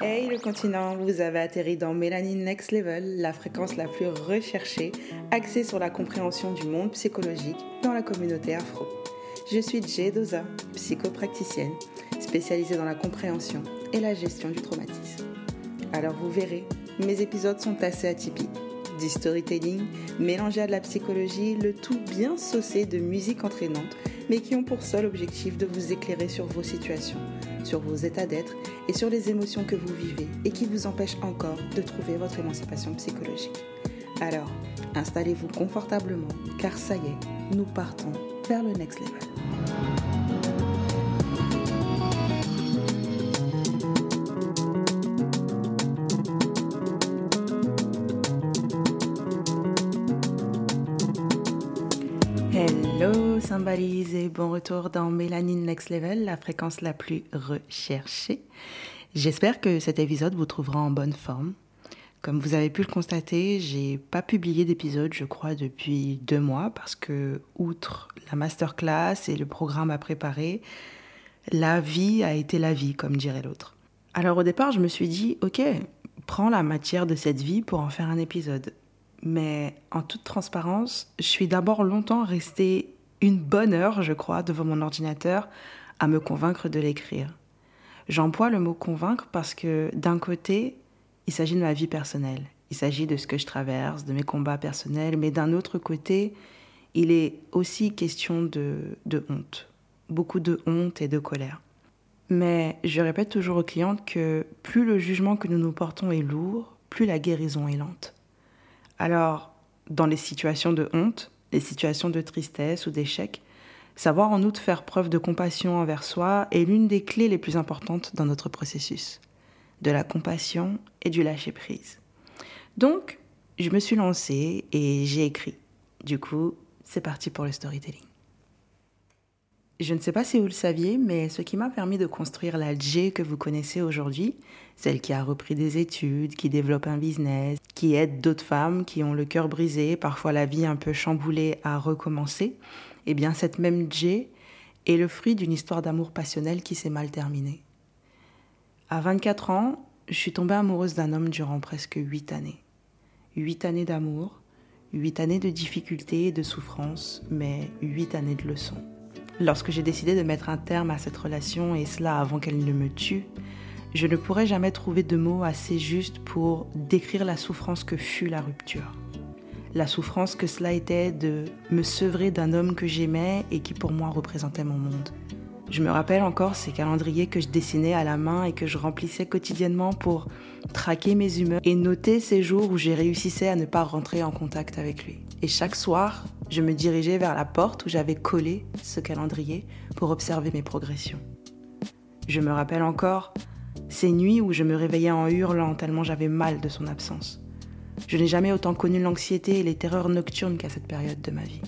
Hey le continent, vous avez atterri dans Mélanine Next Level, la fréquence la plus recherchée, axée sur la compréhension du monde psychologique dans la communauté afro. Je suis Jay Doza, psychopraticienne, spécialisée dans la compréhension et la gestion du traumatisme. Alors vous verrez, mes épisodes sont assez atypiques. Du storytelling mélangé à de la psychologie, le tout bien saucé de musique entraînante, mais qui ont pour seul objectif de vous éclairer sur vos situations, sur vos états d'être et sur les émotions que vous vivez et qui vous empêchent encore de trouver votre émancipation psychologique. Alors, installez-vous confortablement, car ça y est, nous partons vers le next level. Symbalise et bon retour dans Mélanine Next Level, la fréquence la plus recherchée. J'espère que cet épisode vous trouvera en bonne forme. Comme vous avez pu le constater, j'ai pas publié d'épisode, je crois, depuis deux mois parce que, outre la masterclass et le programme à préparer, la vie a été la vie, comme dirait l'autre. Alors au départ, je me suis dit, ok, prends la matière de cette vie pour en faire un épisode. Mais en toute transparence, je suis d'abord longtemps restée une bonne heure, je crois, devant mon ordinateur à me convaincre de l'écrire. J'emploie le mot convaincre parce que d'un côté, il s'agit de ma vie personnelle, il s'agit de ce que je traverse, de mes combats personnels, mais d'un autre côté, il est aussi question de, honte, beaucoup de honte et de colère. Mais je répète toujours aux clientes que plus le jugement que nous nous portons est lourd, plus la guérison est lente. Alors, dans les situations de honte, les situations de tristesse ou d'échec, savoir en outre faire preuve de compassion envers soi est l'une des clés les plus importantes dans notre processus. De la compassion et du lâcher-prise. Donc, je me suis lancée et j'ai écrit. Du coup, c'est parti pour le storytelling. Je ne sais pas si vous le saviez, mais ce qui m'a permis de construire la J que vous connaissez aujourd'hui, celle qui a repris des études, qui développe un business, qui aide d'autres femmes qui ont le cœur brisé, parfois la vie un peu chamboulée à recommencer, eh bien cette même J est le fruit d'une histoire d'amour passionnel qui s'est mal terminée. À 24 ans, je suis tombée amoureuse d'un homme durant presque 8 années. 8 années d'amour, 8 années de difficultés et de souffrances, mais 8 années de leçons. Lorsque j'ai décidé de mettre un terme à cette relation, et cela avant qu'elle ne me tue, je ne pourrais jamais trouver de mots assez justes pour décrire la souffrance que fut la rupture. La souffrance que cela était de me sevrer d'un homme que j'aimais et qui pour moi représentait mon monde. Je me rappelle encore ces calendriers que je dessinais à la main et que je remplissais quotidiennement pour traquer mes humeurs et noter ces jours où j'ai réussissais à ne pas rentrer en contact avec lui. Et chaque soir, je me dirigeais vers la porte où j'avais collé ce calendrier pour observer mes progressions. Je me rappelle encore ces nuits où je me réveillais en hurlant tellement j'avais mal de son absence. Je n'ai jamais autant connu l'anxiété et les terreurs nocturnes qu'à cette période de ma vie.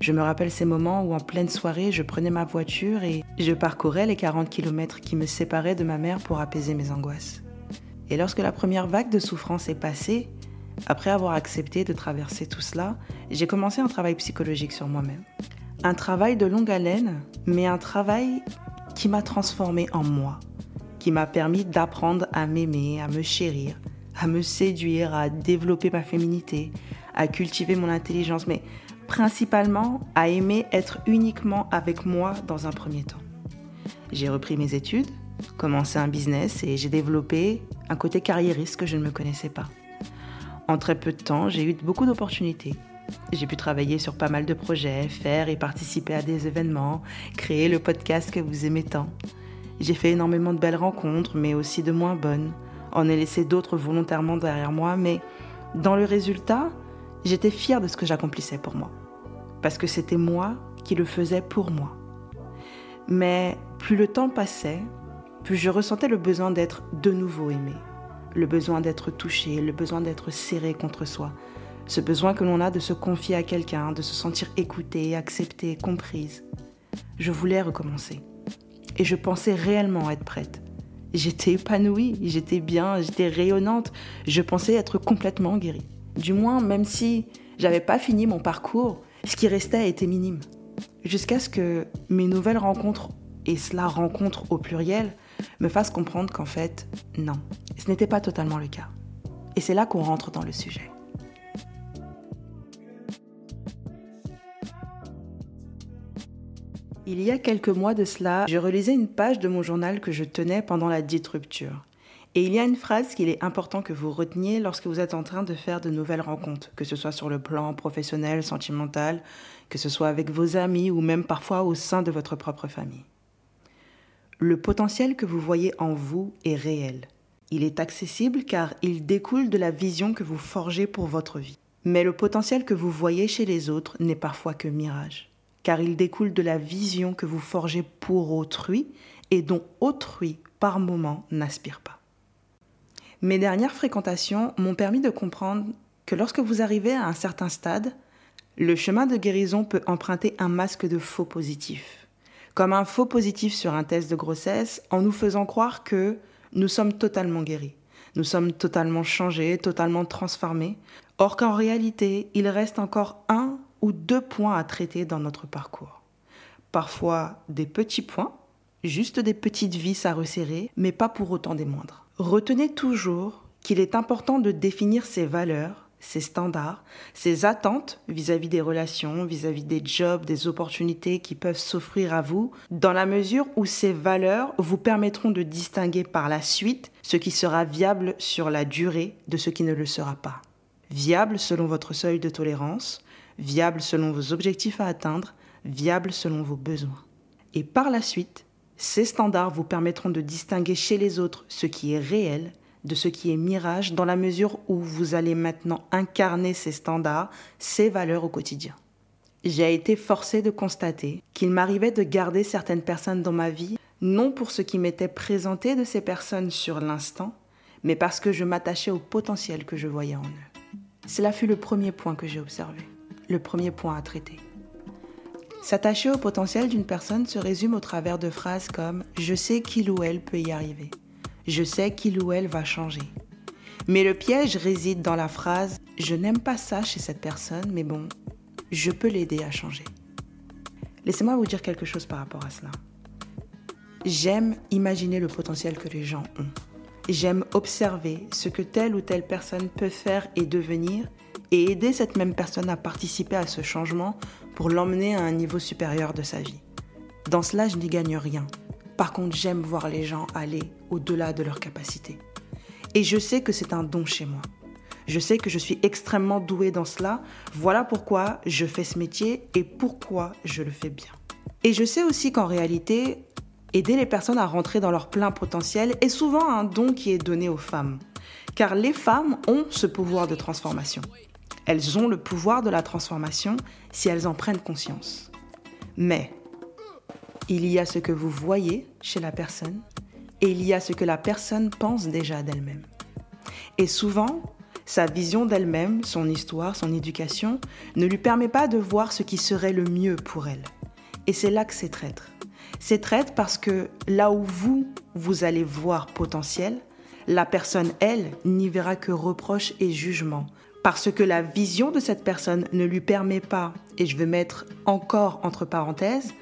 Je me rappelle ces moments où en pleine soirée, je prenais ma voiture et je parcourais les 40 kilomètres qui me séparaient de ma mère pour apaiser mes angoisses. Et lorsque la première vague de souffrance est passée, après avoir accepté de traverser tout cela, j'ai commencé un travail psychologique sur moi-même. Un travail de longue haleine, mais un travail qui m'a transformé en moi, qui m'a permis d'apprendre à m'aimer, à me chérir, à me séduire, à développer ma féminité, à cultiver mon intelligence, mais principalement à aimer être uniquement avec moi dans un premier temps. J'ai repris mes études, commencé un business et j'ai développé un côté carriériste que je ne me connaissais pas. En très peu de temps, j'ai eu beaucoup d'opportunités. J'ai pu travailler sur pas mal de projets, faire et participer à des événements, créer le podcast que vous aimez tant. J'ai fait énormément de belles rencontres, mais aussi de moins bonnes. En ai laissé d'autres volontairement derrière moi, mais dans le résultat, j'étais fière de ce que j'accomplissais pour moi. Parce que c'était moi qui le faisais pour moi. Mais plus le temps passait, plus je ressentais le besoin d'être de nouveau aimée le besoin d'être touché, le besoin d'être serré contre soi, ce besoin que l'on a de se confier à quelqu'un, de se sentir écoutée, acceptée, comprise. Je voulais recommencer. Et je pensais réellement être prête. J'étais épanouie, j'étais bien, j'étais rayonnante, je pensais être complètement guérie. Du moins, même si j'avais pas fini mon parcours, ce qui restait était minime. Jusqu'à ce que mes nouvelles rencontres et cela rencontre au pluriel me fasse comprendre qu'en fait, non, ce n'était pas totalement le cas. Et c'est là qu'on rentre dans le sujet. Il y a quelques mois de cela, je relisais une page de mon journal que je tenais pendant la dite rupture. Et il y a une phrase qu'il est important que vous reteniez lorsque vous êtes en train de faire de nouvelles rencontres, que ce soit sur le plan professionnel, sentimental, que ce soit avec vos amis ou même parfois au sein de votre propre famille. Le potentiel que vous voyez en vous est réel. Il est accessible car il découle de la vision que vous forgez pour votre vie. Mais le potentiel que vous voyez chez les autres n'est parfois que mirage, car il découle de la vision que vous forgez pour autrui et dont autrui, par moment, n'aspire pas. Mes dernières fréquentations m'ont permis de comprendre que lorsque vous arrivez à un certain stade, le chemin de guérison peut emprunter un masque de faux positif. Comme un faux positif sur un test de grossesse en nous faisant croire que nous sommes totalement guéris. Nous sommes totalement changés, totalement transformés. Or qu'en réalité, il reste encore un ou deux points à traiter dans notre parcours. Parfois des petits points, juste des petites vis à resserrer, mais pas pour autant des moindres. Retenez toujours qu'il est important de définir ses valeurs, ses standards, ses attentes vis-à-vis des relations, vis-à-vis des jobs, des opportunités qui peuvent s'offrir à vous, dans la mesure où ces valeurs vous permettront de distinguer par la suite ce qui sera viable sur la durée de ce qui ne le sera pas. Viable selon votre seuil de tolérance, viable selon vos objectifs à atteindre, viable selon vos besoins. Et par la suite, ces standards vous permettront de distinguer chez les autres ce qui est réel de ce qui est mirage dans la mesure où vous allez maintenant incarner ces standards, ces valeurs au quotidien. J'ai été forcée de constater qu'il m'arrivait de garder certaines personnes dans ma vie, non pour ce qui m'était présenté de ces personnes sur l'instant, mais parce que je m'attachais au potentiel que je voyais en eux. Cela fut le premier point que j'ai observé, le premier point à traiter. S'attacher au potentiel d'une personne se résume au travers de phrases comme ⁇ Je sais qu'il ou elle peut y arriver ⁇ Je sais qu'il ou elle va changer ⁇ Mais le piège réside dans la phrase ⁇ Je n'aime pas ça chez cette personne, mais bon, je peux l'aider à changer. Laissez-moi vous dire quelque chose par rapport à cela. J'aime imaginer le potentiel que les gens ont. J'aime observer ce que telle ou telle personne peut faire et devenir et aider cette même personne à participer à ce changement pour l'emmener à un niveau supérieur de sa vie. Dans cela, je n'y gagne rien. Par contre, j'aime voir les gens aller au-delà de leurs capacités. Et je sais que c'est un don chez moi. Je sais que je suis extrêmement douée dans cela. Voilà pourquoi je fais ce métier et pourquoi je le fais bien. Et je sais aussi qu'en réalité, aider les personnes à rentrer dans leur plein potentiel est souvent un don qui est donné aux femmes. Car les femmes ont ce pouvoir de transformation. Elles ont le pouvoir de la transformation si elles en prennent conscience. Mais il y a ce que vous voyez chez la personne et il y a ce que la personne pense déjà d'elle-même. Et souvent, sa vision d'elle-même, son histoire, son éducation, ne lui permet pas de voir ce qui serait le mieux pour elle. Et c'est là que c'est traître. C'est traître parce que là où vous, vous allez voir potentiel, la personne, elle, n'y verra que reproche et jugement, parce que la vision de cette personne ne lui permet pas, et je vais mettre encore entre parenthèses,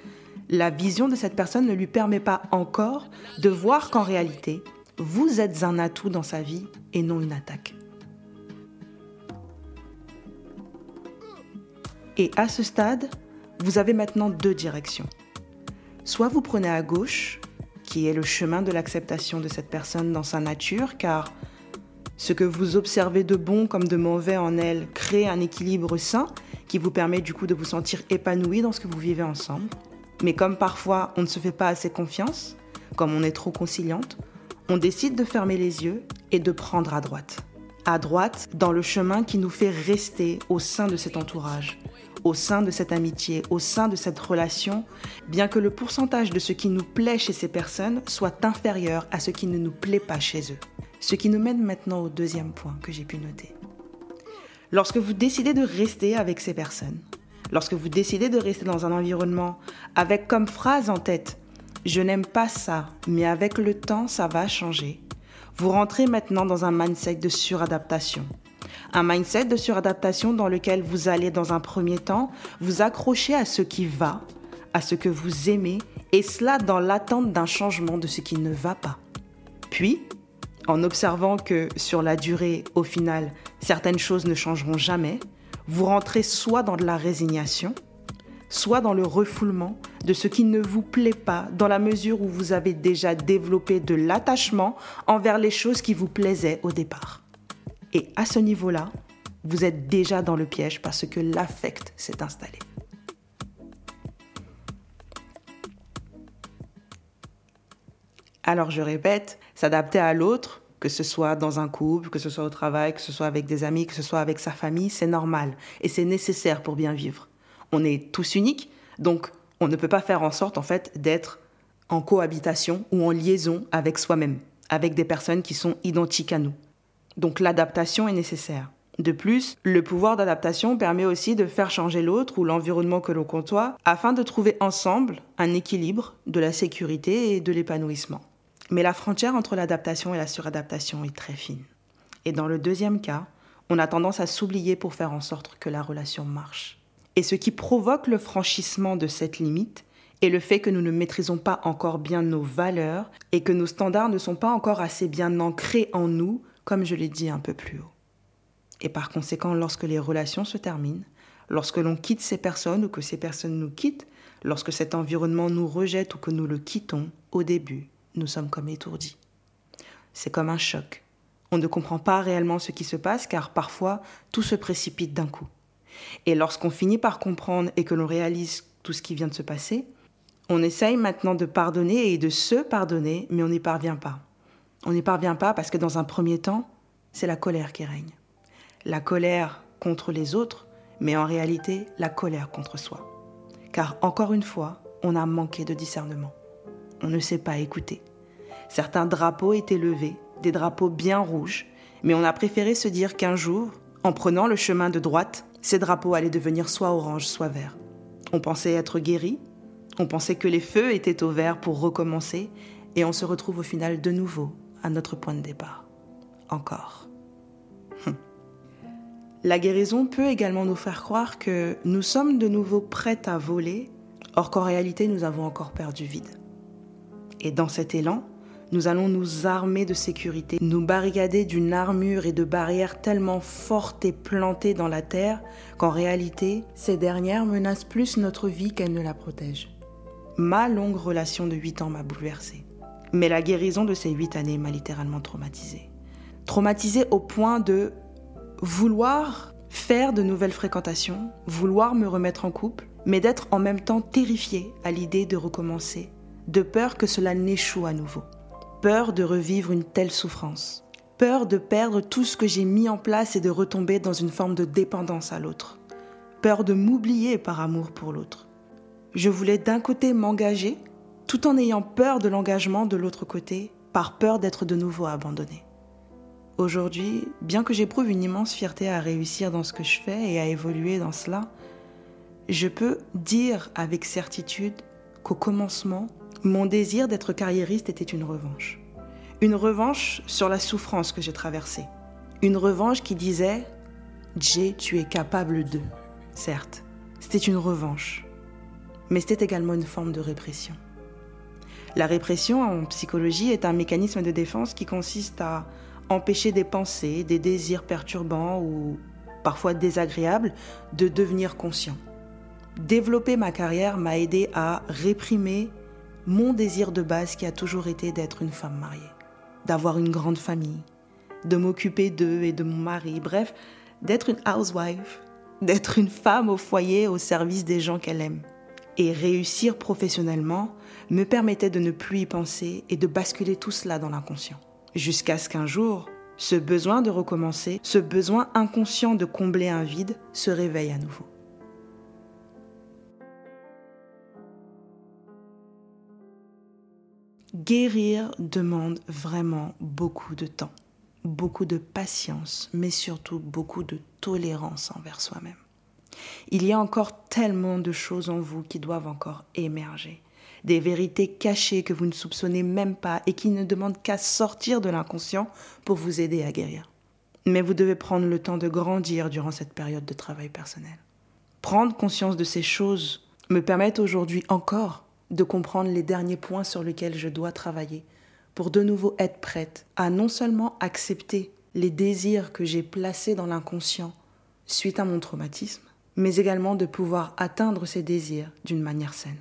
la vision de cette personne ne lui permet pas encore de voir qu'en réalité, vous êtes un atout dans sa vie et non une attaque. Et à ce stade, vous avez maintenant deux directions. Soit vous prenez à gauche, qui est le chemin de l'acceptation de cette personne dans sa nature, car ce que vous observez de bon comme de mauvais en elle crée un équilibre sain qui vous permet du coup de vous sentir épanoui dans ce que vous vivez ensemble. Mais comme parfois on ne se fait pas assez confiance, comme on est trop conciliante, on décide de fermer les yeux et de prendre à droite. À droite, dans le chemin qui nous fait rester au sein de cet entourage, au sein de cette amitié, au sein de cette relation, bien que le pourcentage de ce qui nous plaît chez ces personnes soit inférieur à ce qui ne nous plaît pas chez eux. Ce qui nous mène maintenant au deuxième point que j'ai pu noter. Lorsque vous décidez de rester avec ces personnes, lorsque vous décidez de rester dans un environnement avec comme phrase en tête Je n'aime pas ça, mais avec le temps, ça va changer, vous rentrez maintenant dans un mindset de suradaptation. Un mindset de suradaptation dans lequel vous allez, dans un premier temps, vous accrocher à ce qui va, à ce que vous aimez et cela dans l'attente d'un changement de ce qui ne va pas. Puis, en observant que sur la durée, au final, certaines choses ne changeront jamais, vous rentrez soit dans de la résignation, soit dans le refoulement de ce qui ne vous plaît pas dans la mesure où vous avez déjà développé de l'attachement envers les choses qui vous plaisaient au départ. Et à ce niveau-là, vous êtes déjà dans le piège parce que l'affect s'est installé. Alors je répète, s'adapter à l'autre, que ce soit dans un couple, que ce soit au travail, que ce soit avec des amis, que ce soit avec sa famille, c'est normal et c'est nécessaire pour bien vivre. On est tous uniques, donc on ne peut pas faire en sorte en fait d'être en cohabitation ou en liaison avec soi-même, avec des personnes qui sont identiques à nous. Donc l'adaptation est nécessaire. De plus, le pouvoir d'adaptation permet aussi de faire changer l'autre ou l'environnement que l'on côtoie afin de trouver ensemble un équilibre de la sécurité et de l'épanouissement. Mais la frontière entre l'adaptation et la suradaptation est très fine. Et dans le deuxième cas, on a tendance à s'oublier pour faire en sorte que la relation marche. Et ce qui provoque le franchissement de cette limite est le fait que nous ne maîtrisons pas encore bien nos valeurs et que nos standards ne sont pas encore assez bien ancrés en nous, comme je l'ai dit un peu plus haut. Et par conséquent, lorsque les relations se terminent, lorsque l'on quitte ces personnes ou que ces personnes nous quittent, lorsque cet environnement nous rejette ou que nous le quittons, au début, nous sommes comme étourdis. C'est comme un choc. On ne comprend pas réellement ce qui se passe car parfois tout se précipite d'un coup. Et lorsqu'on finit par comprendre et que l'on réalise tout ce qui vient de se passer, on essaye maintenant de pardonner et de se pardonner, mais on n'y parvient pas. On n'y parvient pas parce que dans un premier temps, c'est la colère qui règne. La colère contre les autres, mais en réalité la colère contre soi. Car encore une fois, on a manqué de discernement. On ne sait pas écouter. Certains drapeaux étaient levés, des drapeaux bien rouges, mais on a préféré se dire qu'un jour, en prenant le chemin de droite, ces drapeaux allaient devenir soit orange, soit vert. On pensait être guéri, on pensait que les feux étaient au vert pour recommencer, et on se retrouve au final de nouveau à notre point de départ. Encore. Hum. La guérison peut également nous faire croire que nous sommes de nouveau prêts à voler, or qu'en réalité nous avons encore perdu vide. Et dans cet élan, nous allons nous armer de sécurité, nous barricader d'une armure et de barrières tellement fortes et plantées dans la terre qu'en réalité, ces dernières menacent plus notre vie qu'elles ne la protègent. Ma longue relation de 8 ans m'a bouleversée. Mais la guérison de ces 8 années m'a littéralement traumatisée. Traumatisée au point de vouloir faire de nouvelles fréquentations, vouloir me remettre en couple, mais d'être en même temps terrifiée à l'idée de recommencer, de peur que cela n'échoue à nouveau peur de revivre une telle souffrance, peur de perdre tout ce que j'ai mis en place et de retomber dans une forme de dépendance à l'autre, peur de m'oublier par amour pour l'autre. Je voulais d'un côté m'engager, tout en ayant peur de l'engagement de l'autre côté, par peur d'être de nouveau abandonné. Aujourd'hui, bien que j'éprouve une immense fierté à réussir dans ce que je fais et à évoluer dans cela, je peux dire avec certitude qu'au commencement, mon désir d'être carriériste était une revanche. Une revanche sur la souffrance que j'ai traversée. Une revanche qui disait Jay, tu es capable de. Certes, c'était une revanche. Mais c'était également une forme de répression. La répression en psychologie est un mécanisme de défense qui consiste à empêcher des pensées, des désirs perturbants ou parfois désagréables de devenir conscients. Développer ma carrière m'a aidé à réprimer mon désir de base qui a toujours été d'être une femme mariée, d'avoir une grande famille, de m'occuper d'eux et de mon mari, bref, d'être une housewife, d'être une femme au foyer au service des gens qu'elle aime. Et réussir professionnellement me permettait de ne plus y penser et de basculer tout cela dans l'inconscient. Jusqu'à ce qu'un jour, ce besoin de recommencer, ce besoin inconscient de combler un vide se réveille à nouveau. Guérir demande vraiment beaucoup de temps, beaucoup de patience, mais surtout beaucoup de tolérance envers soi-même. Il y a encore tellement de choses en vous qui doivent encore émerger, des vérités cachées que vous ne soupçonnez même pas et qui ne demandent qu'à sortir de l'inconscient pour vous aider à guérir. Mais vous devez prendre le temps de grandir durant cette période de travail personnel. Prendre conscience de ces choses me permet aujourd'hui encore de comprendre les derniers points sur lesquels je dois travailler pour de nouveau être prête à non seulement accepter les désirs que j'ai placés dans l'inconscient suite à mon traumatisme, mais également de pouvoir atteindre ces désirs d'une manière saine.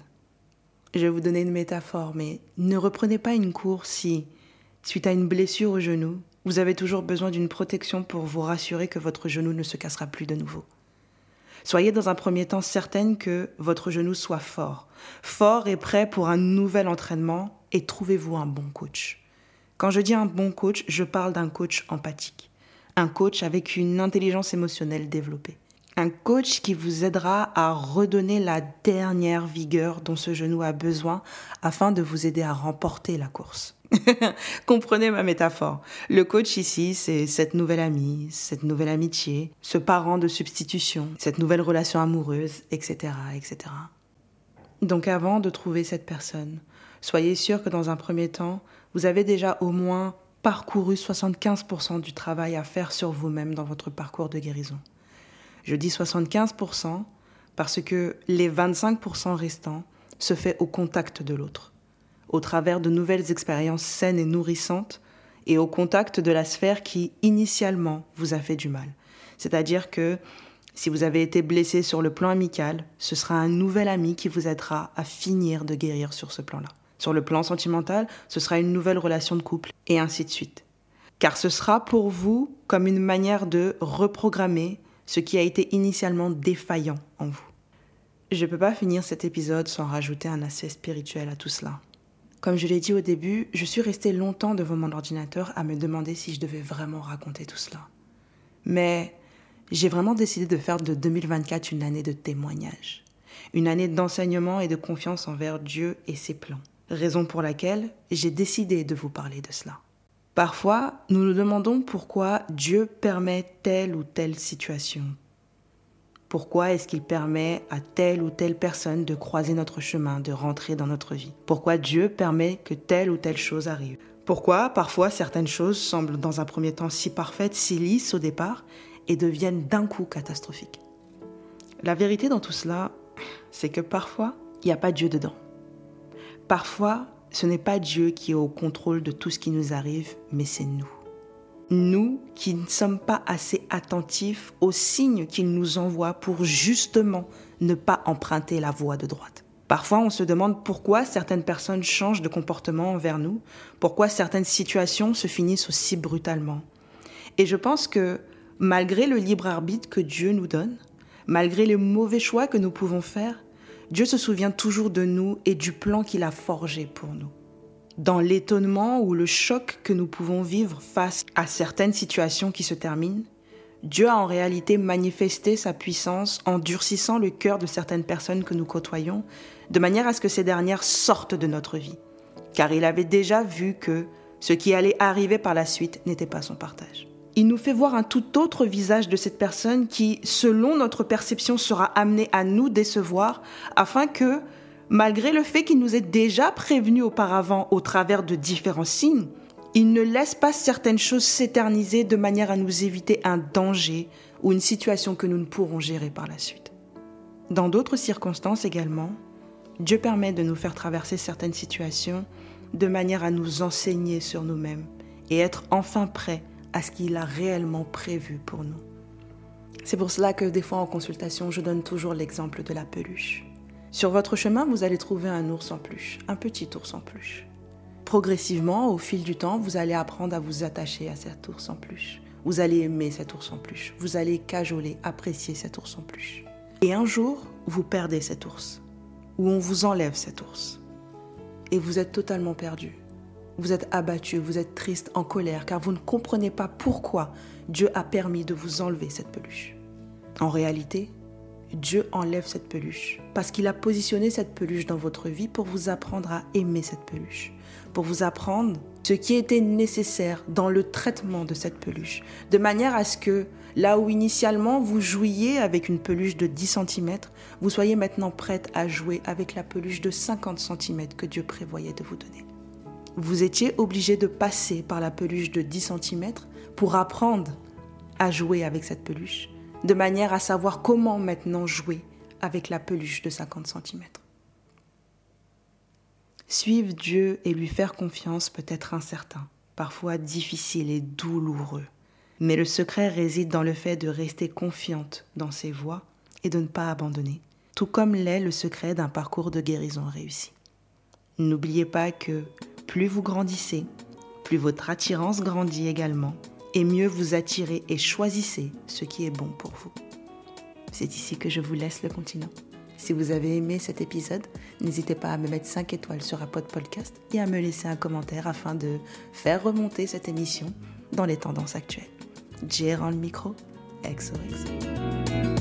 Je vais vous donner une métaphore, mais ne reprenez pas une course si, suite à une blessure au genou, vous avez toujours besoin d'une protection pour vous rassurer que votre genou ne se cassera plus de nouveau. Soyez dans un premier temps certaine que votre genou soit fort, fort et prêt pour un nouvel entraînement et trouvez-vous un bon coach. Quand je dis un bon coach, je parle d'un coach empathique, un coach avec une intelligence émotionnelle développée. Un coach qui vous aidera à redonner la dernière vigueur dont ce genou a besoin afin de vous aider à remporter la course. Comprenez ma métaphore. Le coach ici, c'est cette nouvelle amie, cette nouvelle amitié, ce parent de substitution, cette nouvelle relation amoureuse, etc., etc. Donc avant de trouver cette personne, soyez sûr que dans un premier temps, vous avez déjà au moins parcouru 75% du travail à faire sur vous-même dans votre parcours de guérison. Je dis 75% parce que les 25% restants se fait au contact de l'autre, au travers de nouvelles expériences saines et nourrissantes et au contact de la sphère qui initialement vous a fait du mal. C'est-à-dire que si vous avez été blessé sur le plan amical, ce sera un nouvel ami qui vous aidera à finir de guérir sur ce plan-là. Sur le plan sentimental, ce sera une nouvelle relation de couple, et ainsi de suite. Car ce sera pour vous comme une manière de reprogrammer ce qui a été initialement défaillant en vous. Je ne peux pas finir cet épisode sans rajouter un aspect spirituel à tout cela. Comme je l'ai dit au début, je suis restée longtemps devant mon ordinateur à me demander si je devais vraiment raconter tout cela. Mais j'ai vraiment décidé de faire de 2024 une année de témoignage, une année d'enseignement et de confiance envers Dieu et ses plans, raison pour laquelle j'ai décidé de vous parler de cela. Parfois, nous nous demandons pourquoi Dieu permet telle ou telle situation. Pourquoi est-ce qu'il permet à telle ou telle personne de croiser notre chemin, de rentrer dans notre vie? Pourquoi Dieu permet que telle ou telle chose arrive? Pourquoi parfois certaines choses semblent dans un premier temps si parfaites, si lisses au départ, et deviennent d'un coup catastrophiques La vérité dans tout cela, c'est que parfois, il n'y a pas Dieu dedans. Parfois, ce n'est pas Dieu qui est au contrôle de tout ce qui nous arrive, mais c'est nous. Nous qui ne sommes pas assez attentifs aux signes qu'il nous envoie pour justement ne pas emprunter la voie de droite. Parfois, on se demande pourquoi certaines personnes changent de comportement envers nous, pourquoi certaines situations se finissent aussi brutalement. Et je pense que malgré le libre arbitre que Dieu nous donne, malgré les mauvais choix que nous pouvons faire, Dieu se souvient toujours de nous et du plan qu'il a forgé pour nous. Dans l'étonnement ou le choc que nous pouvons vivre face à certaines situations qui se terminent, Dieu a en réalité manifesté sa puissance en durcissant le cœur de certaines personnes que nous côtoyons, de manière à ce que ces dernières sortent de notre vie. Car il avait déjà vu que ce qui allait arriver par la suite n'était pas son partage il nous fait voir un tout autre visage de cette personne qui, selon notre perception, sera amenée à nous décevoir, afin que, malgré le fait qu'il nous ait déjà prévenus auparavant au travers de différents signes, il ne laisse pas certaines choses s'éterniser de manière à nous éviter un danger ou une situation que nous ne pourrons gérer par la suite. Dans d'autres circonstances également, Dieu permet de nous faire traverser certaines situations de manière à nous enseigner sur nous-mêmes et être enfin prêts à ce qu'il a réellement prévu pour nous. C'est pour cela que des fois en consultation, je donne toujours l'exemple de la peluche. Sur votre chemin, vous allez trouver un ours en peluche, un petit ours en peluche. Progressivement, au fil du temps, vous allez apprendre à vous attacher à cet ours en peluche. Vous allez aimer cet ours en peluche. Vous allez cajoler, apprécier cet ours en peluche. Et un jour, vous perdez cet ours. Ou on vous enlève cet ours. Et vous êtes totalement perdu. Vous êtes abattu, vous êtes triste, en colère, car vous ne comprenez pas pourquoi Dieu a permis de vous enlever cette peluche. En réalité, Dieu enlève cette peluche parce qu'il a positionné cette peluche dans votre vie pour vous apprendre à aimer cette peluche, pour vous apprendre ce qui était nécessaire dans le traitement de cette peluche, de manière à ce que là où initialement vous jouiez avec une peluche de 10 cm, vous soyez maintenant prête à jouer avec la peluche de 50 cm que Dieu prévoyait de vous donner vous étiez obligé de passer par la peluche de 10 cm pour apprendre à jouer avec cette peluche, de manière à savoir comment maintenant jouer avec la peluche de 50 cm. Suivre Dieu et lui faire confiance peut être incertain, parfois difficile et douloureux. Mais le secret réside dans le fait de rester confiante dans ses voies et de ne pas abandonner, tout comme l'est le secret d'un parcours de guérison réussi. N'oubliez pas que plus vous grandissez, plus votre attirance grandit également, et mieux vous attirez et choisissez ce qui est bon pour vous. C'est ici que je vous laisse le continent. Si vous avez aimé cet épisode, n'hésitez pas à me mettre 5 étoiles sur Apple Podcast et à me laisser un commentaire afin de faire remonter cette émission dans les tendances actuelles. J'ai le micro, XOXO.